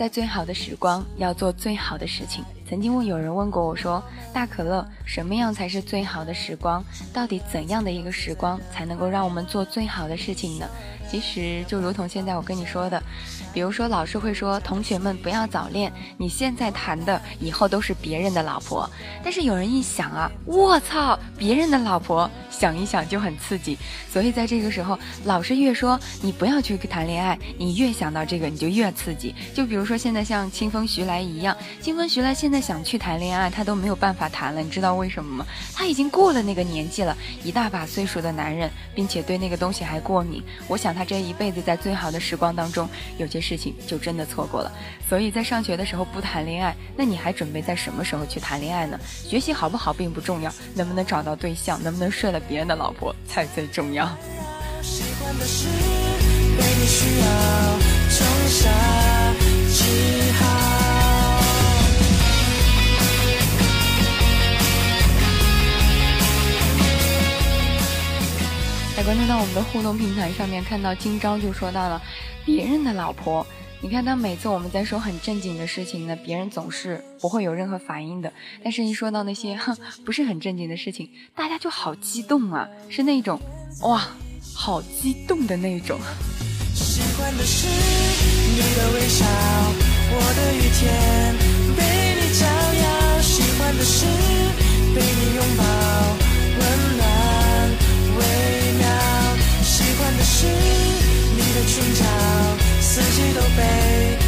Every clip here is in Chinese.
在最好的时光要做最好的事情。曾经问有人问过我说：“大可乐，什么样才是最好的时光？到底怎样的一个时光才能够让我们做最好的事情呢？”其实就如同现在我跟你说的，比如说老师会说同学们不要早恋，你现在谈的以后都是别人的老婆。但是有人一想啊，我操，别人的老婆，想一想就很刺激。所以在这个时候，老师越说你不要去谈恋爱，你越想到这个你就越刺激。就比如说现在像清风徐来一样，清风徐来现在想去谈恋爱，他都没有办法谈了，你知道为什么吗？他已经过了那个年纪了，一大把岁数的男人，并且对那个东西还过敏。我想他。他这一辈子在最好的时光当中，有些事情就真的错过了。所以在上学的时候不谈恋爱，那你还准备在什么时候去谈恋爱呢？学习好不好并不重要，能不能找到对象，能不能睡了别人的老婆才最重要。注到我们的互动平台上面，看到今朝就说到了别人的老婆。你看，他每次我们在说很正经的事情呢，别人总是不会有任何反应的。但是，一说到那些哼不是很正经的事情，大家就好激动啊，是那种哇，好激动的那种。喜欢的是你的微笑，我的雨天被你照耀。喜欢的是被你拥抱，的是你的裙角，四季都被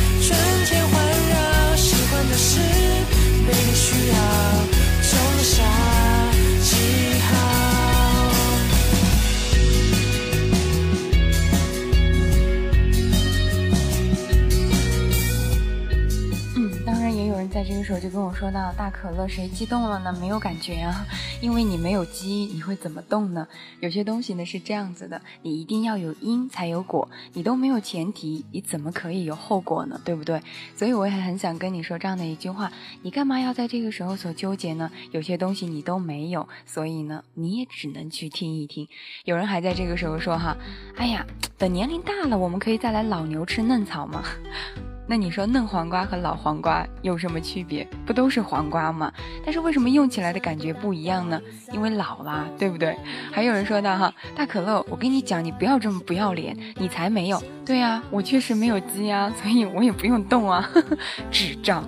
在这个时候就跟我说到：“大可乐，谁激动了呢？没有感觉啊。”因为你没有鸡，你会怎么动呢？有些东西呢是这样子的，你一定要有因才有果，你都没有前提，你怎么可以有后果呢？对不对？所以我也很想跟你说这样的一句话：你干嘛要在这个时候所纠结呢？有些东西你都没有，所以呢，你也只能去听一听。有人还在这个时候说哈，哎呀，等年龄大了，我们可以再来老牛吃嫩草吗？那你说嫩黄瓜和老黄瓜有什么区别？不都是黄瓜吗？但是为什么用起来的感觉不一样呢？因为老啦，对不对？还有人说到哈，大可乐，我跟你讲，你不要这么不要脸，你才没有。对呀，我确实没有鸡呀，所以我也不用动啊，智障。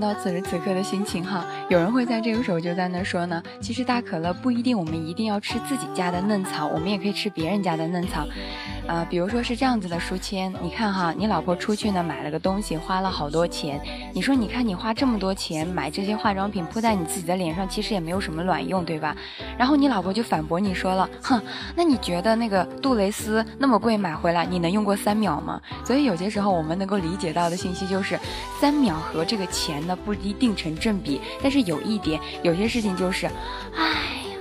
到此时此刻的心情哈，有人会在这个时候就在那说呢，其实大可乐不一定我们一定要吃自己家的嫩草，我们也可以吃别人家的嫩草。啊，比如说是这样子的，书签，你看哈，你老婆出去呢买了个东西，花了好多钱。你说，你看你花这么多钱买这些化妆品铺在你自己的脸上，其实也没有什么卵用，对吧？然后你老婆就反驳你说了，哼，那你觉得那个杜蕾斯那么贵买回来，你能用过三秒吗？所以有些时候我们能够理解到的信息就是，三秒和这个钱那不一定成正比。但是有一点，有些事情就是，唉，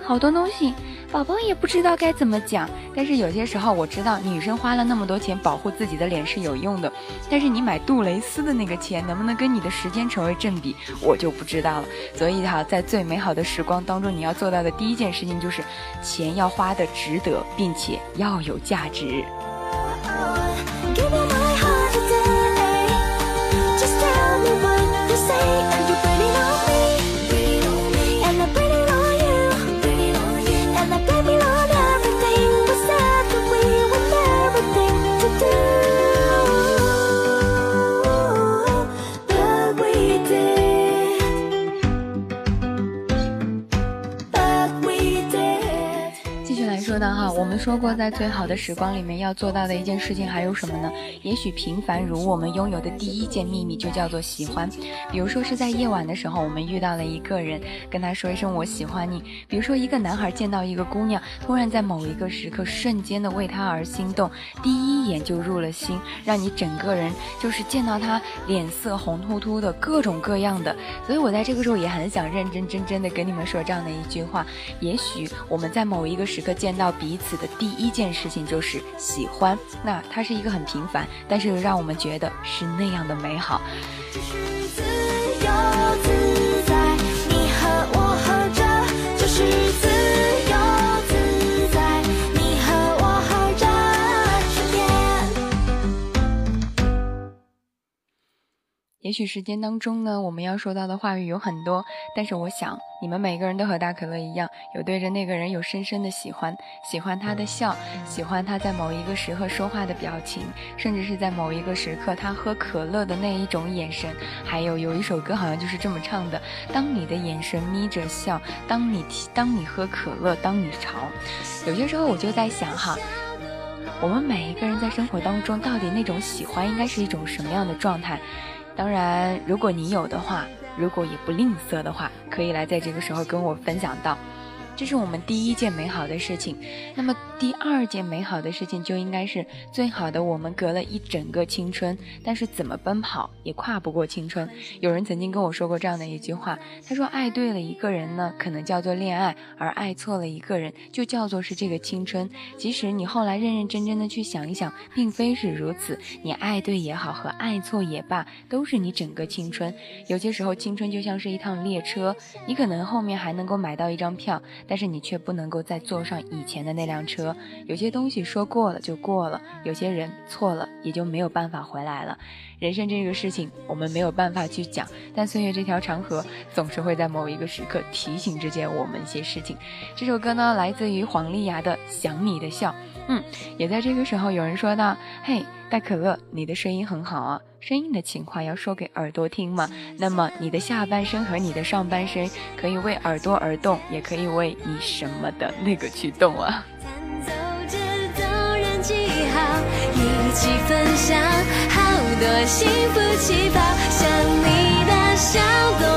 好多东西。宝宝也不知道该怎么讲，但是有些时候我知道女生花了那么多钱保护自己的脸是有用的，但是你买杜蕾斯的那个钱能不能跟你的时间成为正比，我就不知道了。所以哈，在最美好的时光当中，你要做到的第一件事情就是钱要花的值得，并且要有价值。我们说过，在最好的时光里面要做到的一件事情还有什么呢？也许平凡如我们拥有的第一件秘密就叫做喜欢。比如说是在夜晚的时候，我们遇到了一个人，跟他说一声我喜欢你。比如说一个男孩见到一个姑娘，突然在某一个时刻瞬间的为她而心动，第一眼就入了心，让你整个人就是见到她脸色红突突的各种各样的。所以我在这个时候也很想认认真真的跟你们说这样的一句话：也许我们在某一个时刻见到彼此。的第一件事情就是喜欢，那它是一个很平凡，但是让我们觉得是那样的美好。也许时间当中呢，我们要说到的话语有很多，但是我想你们每个人都和大可乐一样，有对着那个人有深深的喜欢，喜欢他的笑，喜欢他在某一个时刻说话的表情，甚至是在某一个时刻他喝可乐的那一种眼神。还有有一首歌好像就是这么唱的：当你的眼神眯着笑，当你当你喝可乐，当你潮。有些时候我就在想哈，我们每一个人在生活当中到底那种喜欢应该是一种什么样的状态？当然，如果你有的话，如果也不吝啬的话，可以来在这个时候跟我分享到。这是我们第一件美好的事情，那么第二件美好的事情就应该是最好的。我们隔了一整个青春，但是怎么奔跑也跨不过青春。有人曾经跟我说过这样的一句话，他说：“爱对了一个人呢，可能叫做恋爱；而爱错了一个人，就叫做是这个青春。即使你后来认认真真的去想一想，并非是如此。你爱对也好，和爱错也罢，都是你整个青春。有些时候，青春就像是一趟列车，你可能后面还能够买到一张票。”但是你却不能够再坐上以前的那辆车。有些东西说过了就过了，有些人错了也就没有办法回来了。人生这个事情我们没有办法去讲，但岁月这条长河总是会在某一个时刻提醒着件我们一些事情。这首歌呢，来自于黄丽雅的《想你的笑》。嗯，也在这个时候，有人说道：“嘿，大可乐，你的声音很好啊，声音的情话要说给耳朵听嘛？那么你的下半身和你的上半身可以为耳朵而动，也可以为你什么的那个去动啊。”一起分享好多幸福气泡，像你的笑多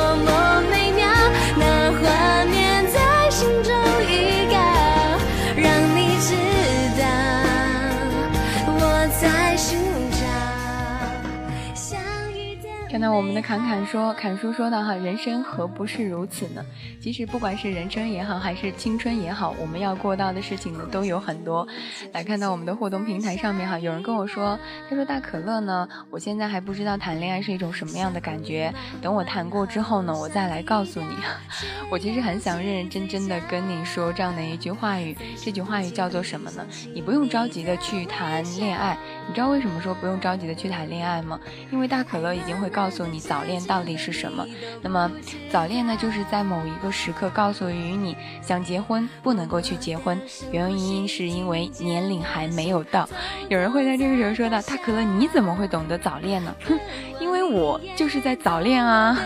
看到我们的侃侃说，侃叔说的哈，人生何不是如此呢？其实不管是人生也好，还是青春也好，我们要过到的事情呢都有很多。来看到我们的互动平台上面哈，有人跟我说，他说大可乐呢，我现在还不知道谈恋爱是一种什么样的感觉，等我谈过之后呢，我再来告诉你。我其实很想认认真真的跟你说这样的一句话语，这句话语叫做什么呢？你不用着急的去谈恋爱，你知道为什么说不用着急的去谈恋爱吗？因为大可乐已经会告告诉你早恋到底是什么。那么早恋呢，就是在某一个。时刻告诉于你，想结婚不能够去结婚，原因是因为年龄还没有到。有人会在这个时候说到：“大可乐，你怎么会懂得早恋呢？”哼，因为我就是在早恋啊。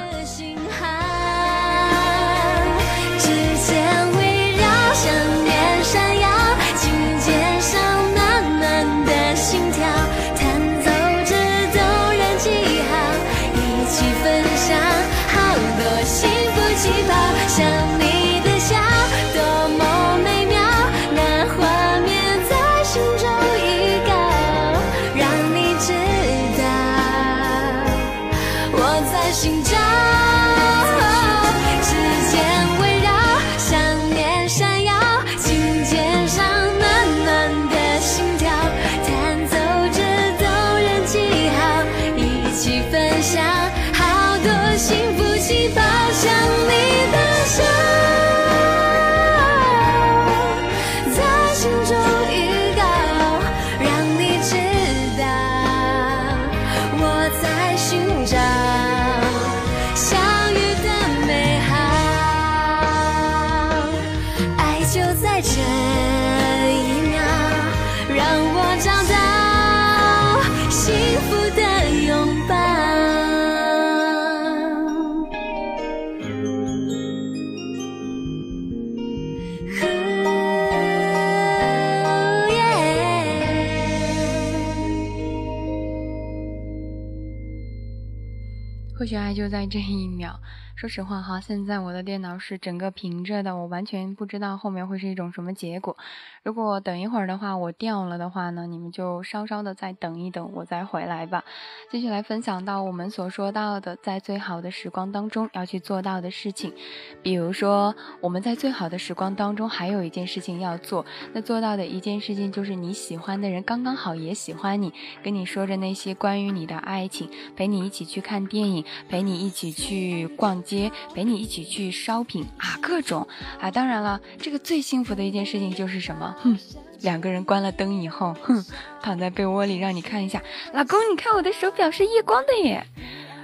或许爱就在这一秒。说实话哈，现在我的电脑是整个平着的，我完全不知道后面会是一种什么结果。如果等一会儿的话，我掉了的话呢，你们就稍稍的再等一等，我再回来吧。继续来分享到我们所说到的，在最好的时光当中要去做到的事情。比如说，我们在最好的时光当中还有一件事情要做，那做到的一件事情就是你喜欢的人刚刚好也喜欢你，跟你说着那些关于你的爱情，陪你一起去看电影，陪你一起去逛。街陪你一起去 shopping 啊，各种啊，当然了，这个最幸福的一件事情就是什么？哼，两个人关了灯以后，哼，躺在被窝里让你看一下，老公，你看我的手表是夜光的耶。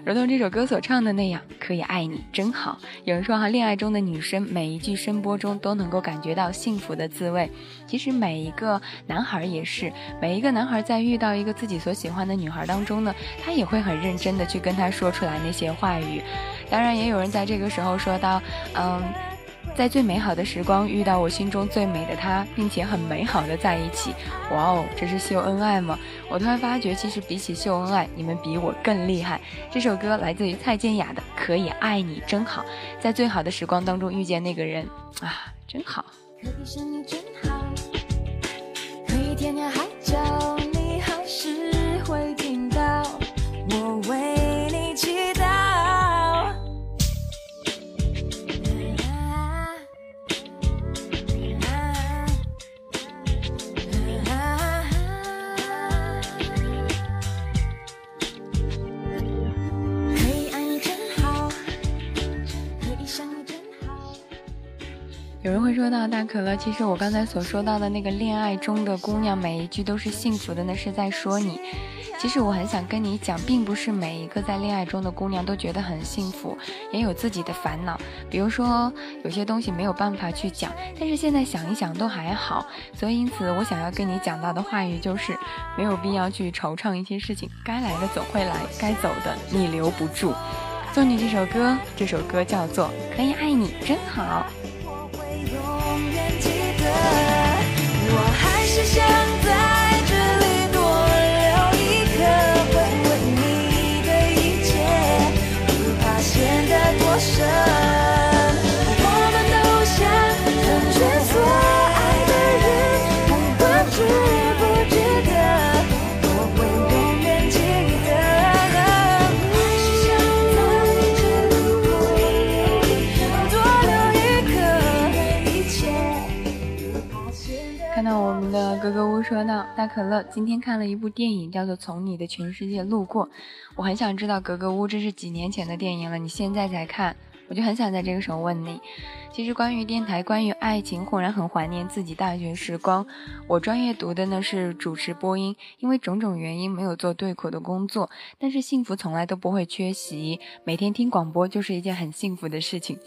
如同这首歌所唱的那样，可以爱你真好。有人说哈，恋爱中的女生每一句声波中都能够感觉到幸福的滋味。其实每一个男孩也是，每一个男孩在遇到一个自己所喜欢的女孩当中呢，他也会很认真的去跟她说出来那些话语。当然，也有人在这个时候说到，嗯。在最美好的时光遇到我心中最美的他，并且很美好的在一起，哇哦，这是秀恩爱吗？我突然发觉，其实比起秀恩爱，你们比我更厉害。这首歌来自于蔡健雅的《可以爱你真好》，在最好的时光当中遇见那个人啊，真好。可以是你真好，可以天涯海角。说到大可乐，其实我刚才所说到的那个恋爱中的姑娘，每一句都是幸福的，那是在说你。其实我很想跟你讲，并不是每一个在恋爱中的姑娘都觉得很幸福，也有自己的烦恼。比如说有些东西没有办法去讲，但是现在想一想都还好。所以因此，我想要跟你讲到的话语就是，没有必要去惆怅一些事情，该来的总会来，该走的你留不住。送你这首歌，这首歌叫做《可以爱你真好》。永远记得我还是想大可乐，今天看了一部电影，叫做《从你的全世界路过》。我很想知道，格格巫，这是几年前的电影了，你现在才看，我就很想在这个时候问你。其实关于电台，关于爱情，忽然很怀念自己大学时光。我专业读的呢是主持播音，因为种种原因没有做对口的工作，但是幸福从来都不会缺席，每天听广播就是一件很幸福的事情。”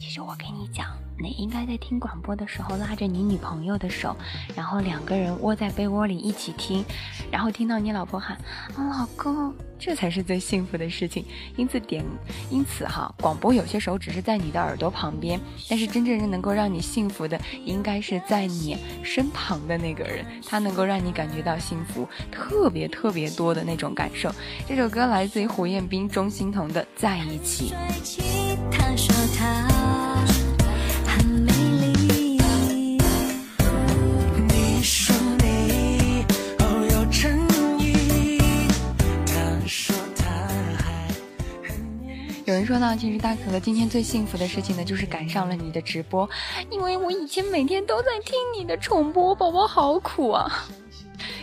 其实我跟你讲，你应该在听广播的时候拉着你女朋友的手，然后两个人窝在被窝里一起听，然后听到你老婆喊“老公”，这才是最幸福的事情。因此点，因此哈，广播有些时候只是在你的耳朵旁边，但是真正能够让你幸福的，应该是在你身旁的那个人，他能够让你感觉到幸福，特别特别多的那种感受。这首歌来自于胡彦斌、钟欣桐的《在一起》。他说他。人说呢，其实大可乐今天最幸福的事情呢，就是赶上了你的直播，因为我以前每天都在听你的重播，宝宝好苦啊。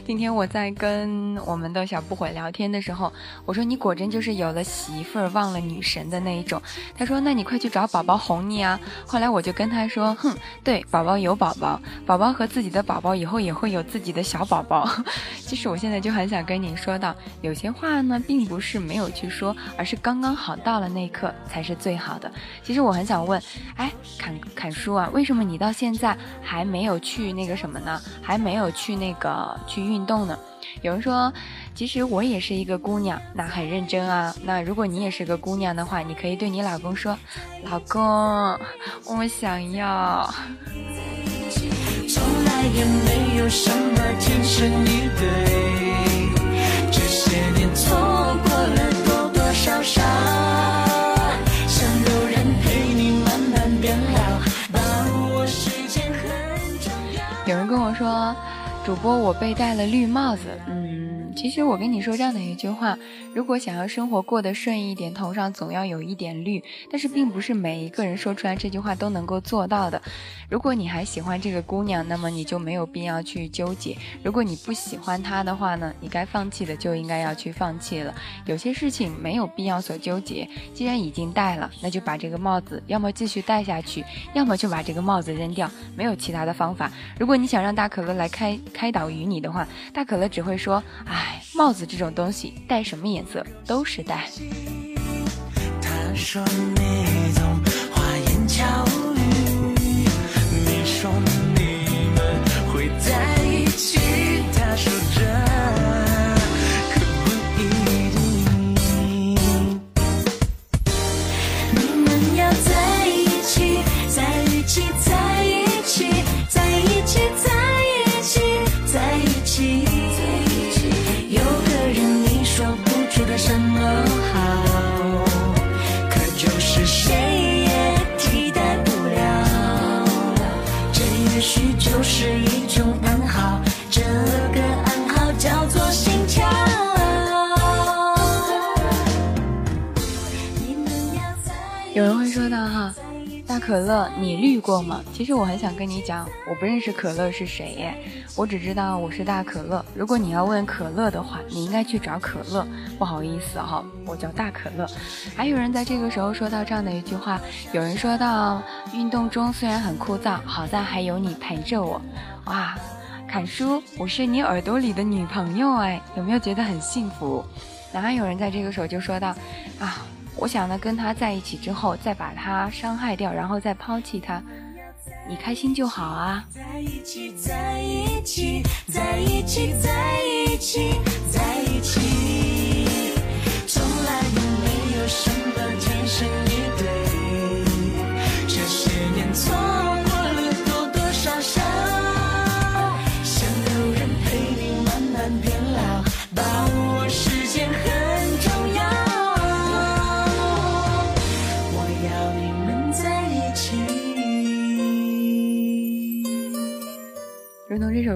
今天我在跟我们的小不悔聊天的时候，我说你果真就是有了媳妇儿忘了女神的那一种。他说那你快去找宝宝哄你啊。后来我就跟他说，哼，对，宝宝有宝宝，宝宝和自己的宝宝以后也会有自己的小宝宝。其实我现在就很想跟你说到，有些话呢，并不是没有去说，而是刚刚好到了那一刻才是最好的。其实我很想问，哎，侃侃叔啊，为什么你到现在还没有去那个什么呢？还没有去那个去运？运动呢？有人说，其实我也是一个姑娘，那很认真啊。那如果你也是个姑娘的话，你可以对你老公说：“老公，我想要。”从来也没有什么天生一对，这些年错过了多多少少。有人跟我说，主播我被戴了绿帽子，嗯。其实我跟你说这样的一句话：如果想要生活过得顺一点，头上总要有一点绿。但是并不是每一个人说出来这句话都能够做到的。如果你还喜欢这个姑娘，那么你就没有必要去纠结；如果你不喜欢她的话呢，你该放弃的就应该要去放弃了。有些事情没有必要所纠结。既然已经戴了，那就把这个帽子要么继续戴下去，要么就把这个帽子扔掉，没有其他的方法。如果你想让大可乐来开开导于你的话，大可乐只会说：唉。帽子这种东西，戴什么颜色都是戴。他说你总花言巧语，你说你们会在一起，不是一种暗号这个暗号叫做心跳有人会说到哈可乐，你绿过吗？其实我很想跟你讲，我不认识可乐是谁耶，我只知道我是大可乐。如果你要问可乐的话，你应该去找可乐。不好意思哈，我叫大可乐。还有人在这个时候说到这样的一句话，有人说到运动中虽然很枯燥，好在还有你陪着我。哇，侃叔，我是你耳朵里的女朋友哎，有没有觉得很幸福？然后有人在这个时候就说到啊。我想呢，跟他在一起之后，再把他伤害掉，然后再抛弃他，你开心就好啊。在一起，在一起，在一起，在一起，在一起，从来都没有什么天生一对，这些年错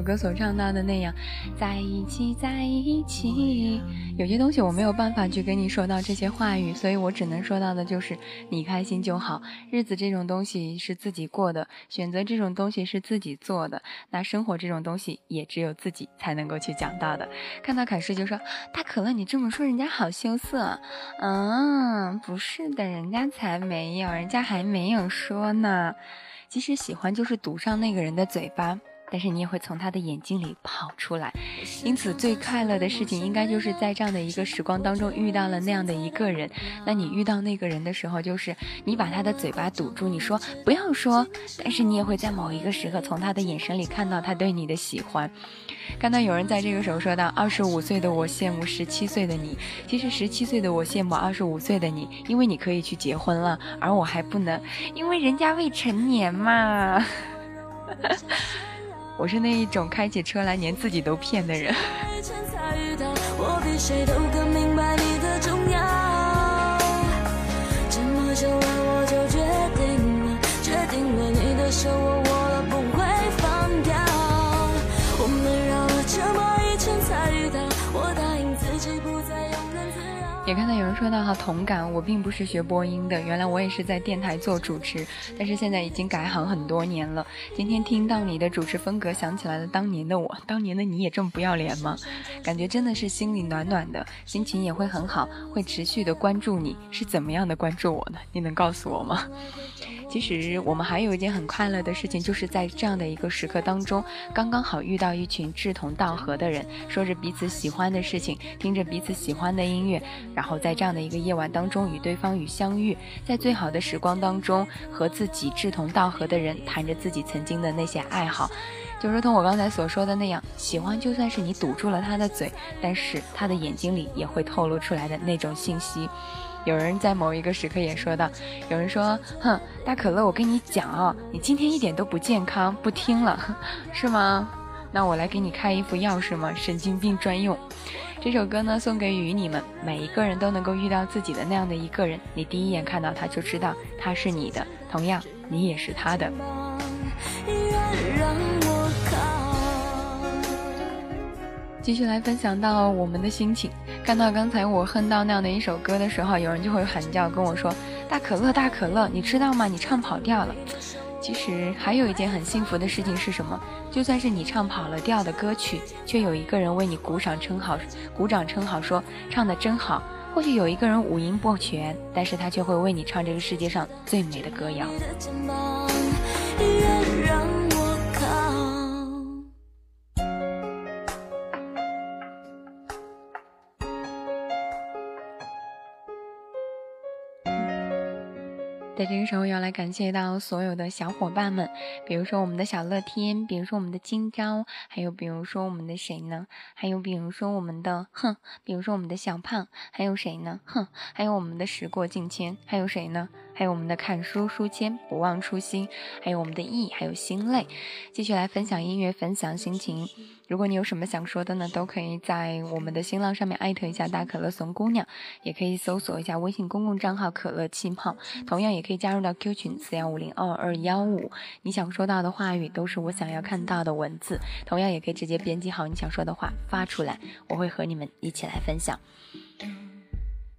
首歌所唱到的那样，在一起，在一起。有些东西我没有办法去跟你说到这些话语，所以我只能说到的就是你开心就好。日子这种东西是自己过的，选择这种东西是自己做的。那生活这种东西也只有自己才能够去讲到的。看到凯诗就说：“大可乐，你这么说人家好羞涩。”嗯，不是的，人家才没有，人家还没有说呢。其实喜欢就是堵上那个人的嘴巴。但是你也会从他的眼睛里跑出来，因此最快乐的事情应该就是在这样的一个时光当中遇到了那样的一个人。那你遇到那个人的时候，就是你把他的嘴巴堵住，你说不要说，但是你也会在某一个时刻从他的眼神里看到他对你的喜欢。看到有人在这个时候说到：“二十五岁的我羡慕十七岁的你。”其实十七岁的我羡慕二十五岁的你，因为你可以去结婚了，而我还不能，因为人家未成年嘛。我是那一种开起车来连自己都骗的人。也看到有人说到哈同感，我并不是学播音的，原来我也是在电台做主持，但是现在已经改行很多年了。今天听到你的主持风格，想起来了当年的我，当年的你也这么不要脸吗？感觉真的是心里暖暖的，心情也会很好，会持续的关注你，是怎么样的关注我呢？你能告诉我吗？其实我们还有一件很快乐的事情，就是在这样的一个时刻当中，刚刚好遇到一群志同道合的人，说着彼此喜欢的事情，听着彼此喜欢的音乐，然后在这样的一个夜晚当中与对方与相遇，在最好的时光当中和自己志同道合的人谈着自己曾经的那些爱好，就如同我刚才所说的那样，喜欢就算是你堵住了他的嘴，但是他的眼睛里也会透露出来的那种信息。有人在某一个时刻也说到，有人说，哼，大可乐，我跟你讲啊，你今天一点都不健康，不听了，是吗？那我来给你开一副药是吗？神经病专用。这首歌呢，送给与你们，每一个人都能够遇到自己的那样的一个人，你第一眼看到他就知道他是你的，同样你也是他的。继续来分享到我们的心情。看到刚才我哼到那样的一首歌的时候，有人就会喊叫跟我说：“大可乐，大可乐，你知道吗？你唱跑调了。”其实还有一件很幸福的事情是什么？就算是你唱跑了调的歌曲，却有一个人为你鼓掌称好，鼓掌称好，说唱的真好。或许有一个人五音不全，但是他却会为你唱这个世界上最美的歌谣。在这个时候，要来感谢到所有的小伙伴们，比如说我们的小乐天，比如说我们的今朝，还有比如说我们的谁呢？还有比如说我们的哼，比如说我们的小胖，还有谁呢？哼，还有我们的时过境迁，还有谁呢？还有我们的看书书签，不忘初心，还有我们的意，还有心累，继续来分享音乐，分享心情。如果你有什么想说的呢，都可以在我们的新浪上面艾特一下大可乐怂姑娘，也可以搜索一下微信公共账号可乐气泡，同样也可以加入到 Q 群四幺五零二二幺五。你想说到的话语都是我想要看到的文字，同样也可以直接编辑好你想说的话发出来，我会和你们一起来分享。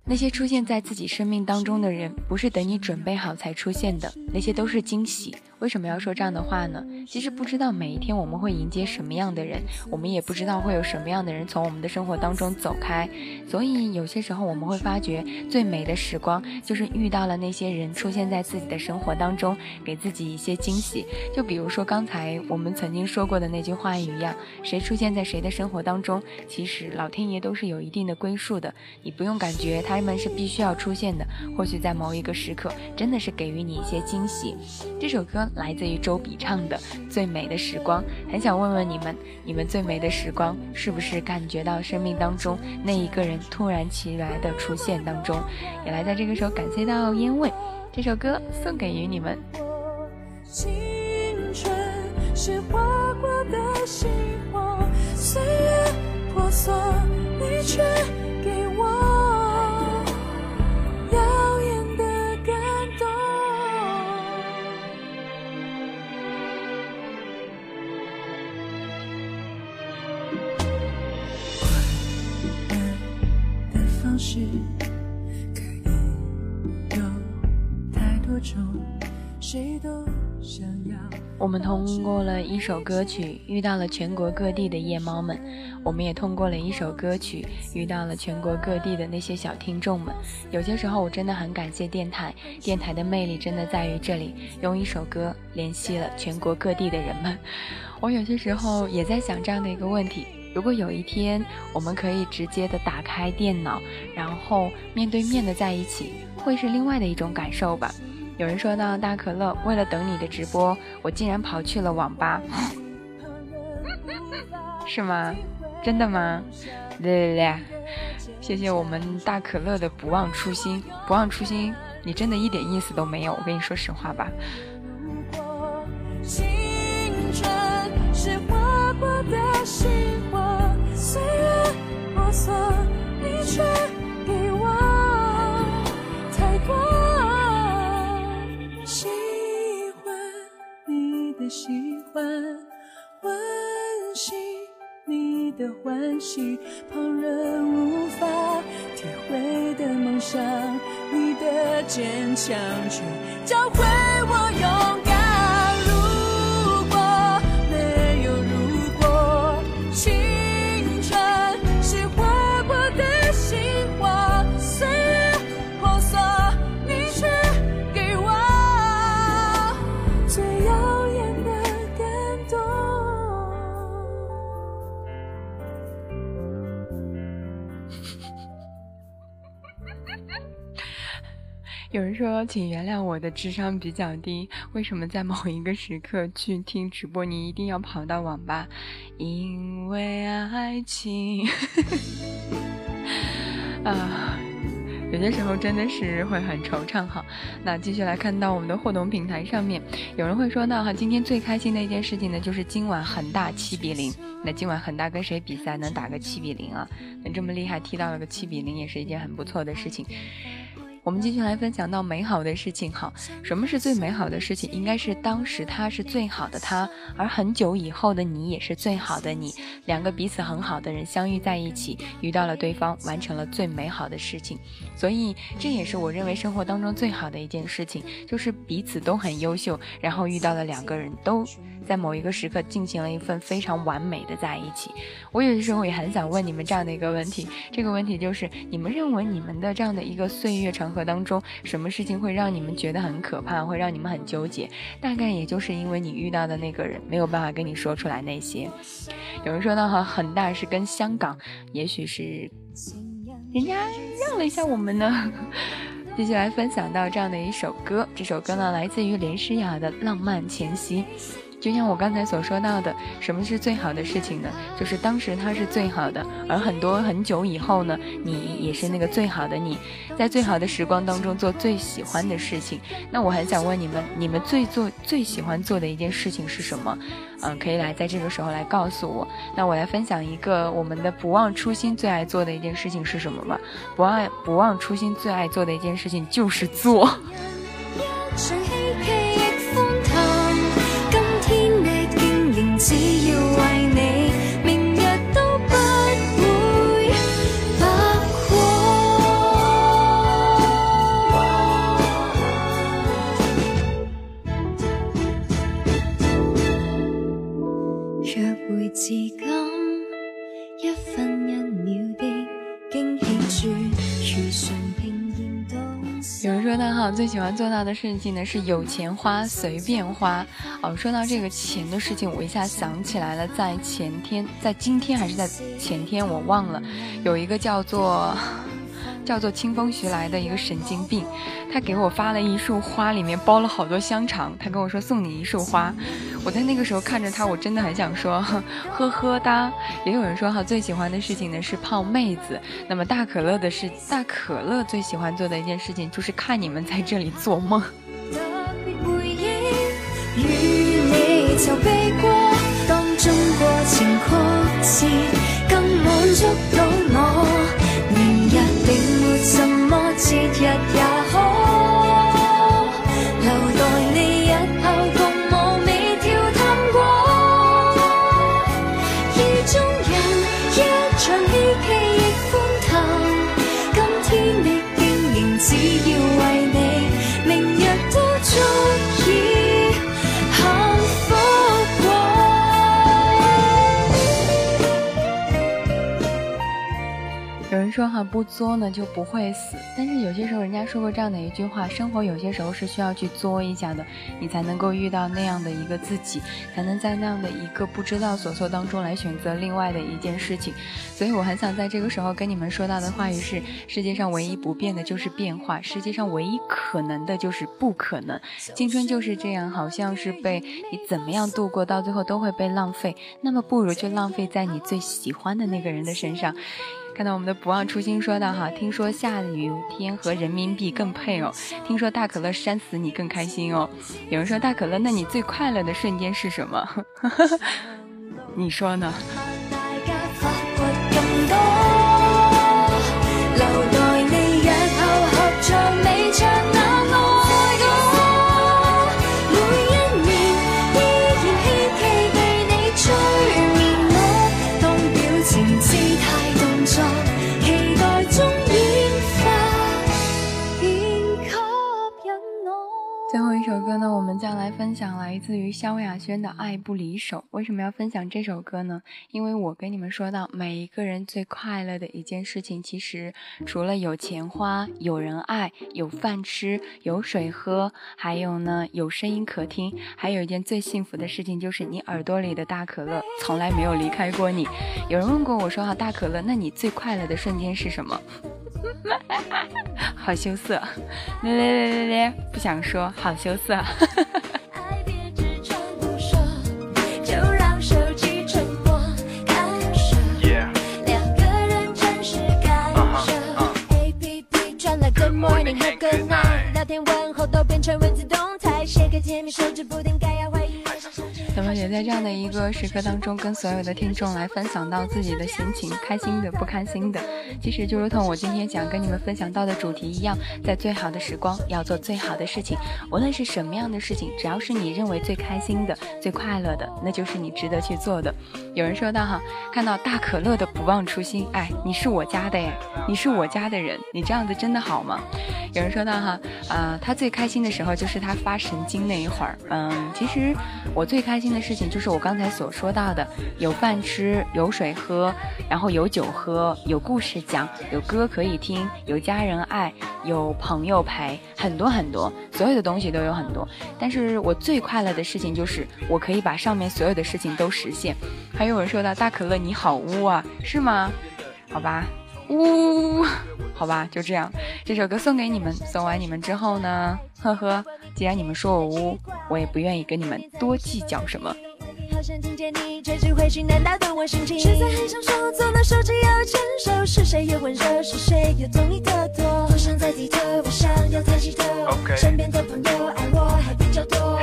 那些出现在自己生命当中的人，不是等你准备好才出现的，那些都是惊喜。为什么要说这样的话呢？其实不知道每一天我们会迎接什么样的人，我们也不知道会有什么样的人从我们的生活当中走开。所以有些时候我们会发觉，最美的时光就是遇到了那些人出现在自己的生活当中，给自己一些惊喜。就比如说刚才我们曾经说过的那句话语一样，谁出现在谁的生活当中，其实老天爷都是有一定的归宿的，你不用感觉他们是必须要出现的。或许在某一个时刻，真的是给予你一些惊喜。这首歌。来自于周笔畅的《最美的时光》，很想问问你们，你们最美的时光是不是感觉到生命当中那一个人突然其来的出现当中？也来在这个时候感谢到烟味，这首歌送给于你们。青春是划过的星光，岁月婆娑，你却可以有太多种谁都想要我们通过了一首歌曲，遇到了全国各地的夜猫们；我们也通过了一首歌曲，遇到了全国各地的那些小听众们。有些时候，我真的很感谢电台，电台的魅力真的在于这里，用一首歌联系了全国各地的人们。我有些时候也在想这样的一个问题。如果有一天我们可以直接的打开电脑，然后面对面的在一起，会是另外的一种感受吧。有人说到大可乐，为了等你的直播，我竟然跑去了网吧，是吗？真的吗？对对对，谢谢我们大可乐的不忘初心，不忘初心，你真的一点意思都没有。我跟你说实话吧。的欢喜，旁人无法体会的梦想，你的坚强却教会我勇有人说，请原谅我的智商比较低。为什么在某一个时刻去听直播，你一定要跑到网吧？因为爱情。啊，有些时候真的是会很惆怅哈。那继续来看到我们的互动平台上面，有人会说到哈，今天最开心的一件事情呢，就是今晚恒大七比零。那今晚恒大跟谁比赛能打个七比零啊？能这么厉害踢到了个七比零，也是一件很不错的事情。我们继续来分享到美好的事情。好，什么是最美好的事情？应该是当时他是最好的他，而很久以后的你也是最好的你。两个彼此很好的人相遇在一起，遇到了对方，完成了最美好的事情。所以这也是我认为生活当中最好的一件事情，就是彼此都很优秀，然后遇到了两个人都。在某一个时刻进行了一份非常完美的在一起，我有的时候也很想问你们这样的一个问题，这个问题就是你们认为你们的这样的一个岁月长河当中，什么事情会让你们觉得很可怕，会让你们很纠结？大概也就是因为你遇到的那个人没有办法跟你说出来那些。有人说呢，哈，很大是跟香港，也许是人家让了一下我们呢。接下来分享到这样的一首歌，这首歌呢来自于连诗雅的《浪漫前夕》。就像我刚才所说到的，什么是最好的事情呢？就是当时他是最好的，而很多很久以后呢，你也是那个最好的你，在最好的时光当中做最喜欢的事情。那我很想问你们，你们最做最喜欢做的一件事情是什么？嗯，可以来在这个时候来告诉我。那我来分享一个我们的不忘初心最爱做的一件事情是什么吧。不忘不忘初心最爱做的一件事情就是做。see you. 最喜欢做到的事情呢是有钱花随便花哦。说到这个钱的事情，我一下想起来了，在前天，在今天还是在前天，我忘了，有一个叫做。叫做清风徐来的一个神经病，他给我发了一束花，里面包了好多香肠。他跟我说送你一束花，我在那个时候看着他，我真的很想说呵呵哒。也有人说哈，最喜欢的事情呢是泡妹子。那么大可乐的是大可乐最喜欢做的一件事情就是看你们在这里做梦。节说哈，不作呢就不会死。但是有些时候，人家说过这样的一句话：生活有些时候是需要去作一下的，你才能够遇到那样的一个自己，才能在那样的一个不知道所措当中来选择另外的一件事情。所以我很想在这个时候跟你们说到的话语是：世界上唯一不变的就是变化，世界上唯一可能的就是不可能。青春就是这样，好像是被你怎么样度过，到最后都会被浪费。那么不如就浪费在你最喜欢的那个人的身上。看到我们的不忘初心说的哈，听说下雨天和人民币更配哦，听说大可乐扇死你更开心哦。有人说大可乐，那你最快乐的瞬间是什么？你说呢？那我们将来分享来自于萧亚轩的《爱不离手》。为什么要分享这首歌呢？因为我跟你们说到，每一个人最快乐的一件事情，其实除了有钱花、有人爱、有饭吃、有水喝，还有呢有声音可听，还有一件最幸福的事情，就是你耳朵里的大可乐从来没有离开过你。有人问过我说：“哈，大可乐，那你最快乐的瞬间是什么？” 好羞涩，咧咧咧咧咧，不想说，好羞涩。也在这样的一个时刻当中，跟所有的听众来分享到自己的心情，开心的、不开心的。其实就如同我今天想跟你们分享到的主题一样，在最好的时光要做最好的事情，无论是什么样的事情，只要是你认为最开心的、最快乐的，那就是你值得去做的。有人说到哈，看到大可乐的不忘初心，哎，你是我家的呀，你是我家的人，你这样子真的好吗？有人说到哈，呃，他最开心的时候就是他发神经那一会儿，嗯，其实我最开心的事情就是我刚才所说到的，有饭吃，有水喝，然后有酒喝，有故事讲，有歌可以听，有家人爱，有朋友陪，很多很多，所有的东西都有很多。但是我最快乐的事情就是我可以把上面所有的事情都实现。还有人说到大可乐你好污啊，是吗？好吧。呜，好吧，就这样，这首歌送给你们。送完你们之后呢，呵呵，既然你们说我污，我也不愿意跟你们多计较什么。好想听见你追之回讯，难打动我心情。实在很想手机要牵手，是谁又温柔，是谁又懂你的多？不想再低头，不想要抬起头，身边的朋友爱我还比较多。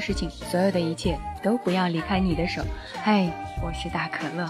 事情所有的一切都不要离开你的手。嗨，我是大可乐。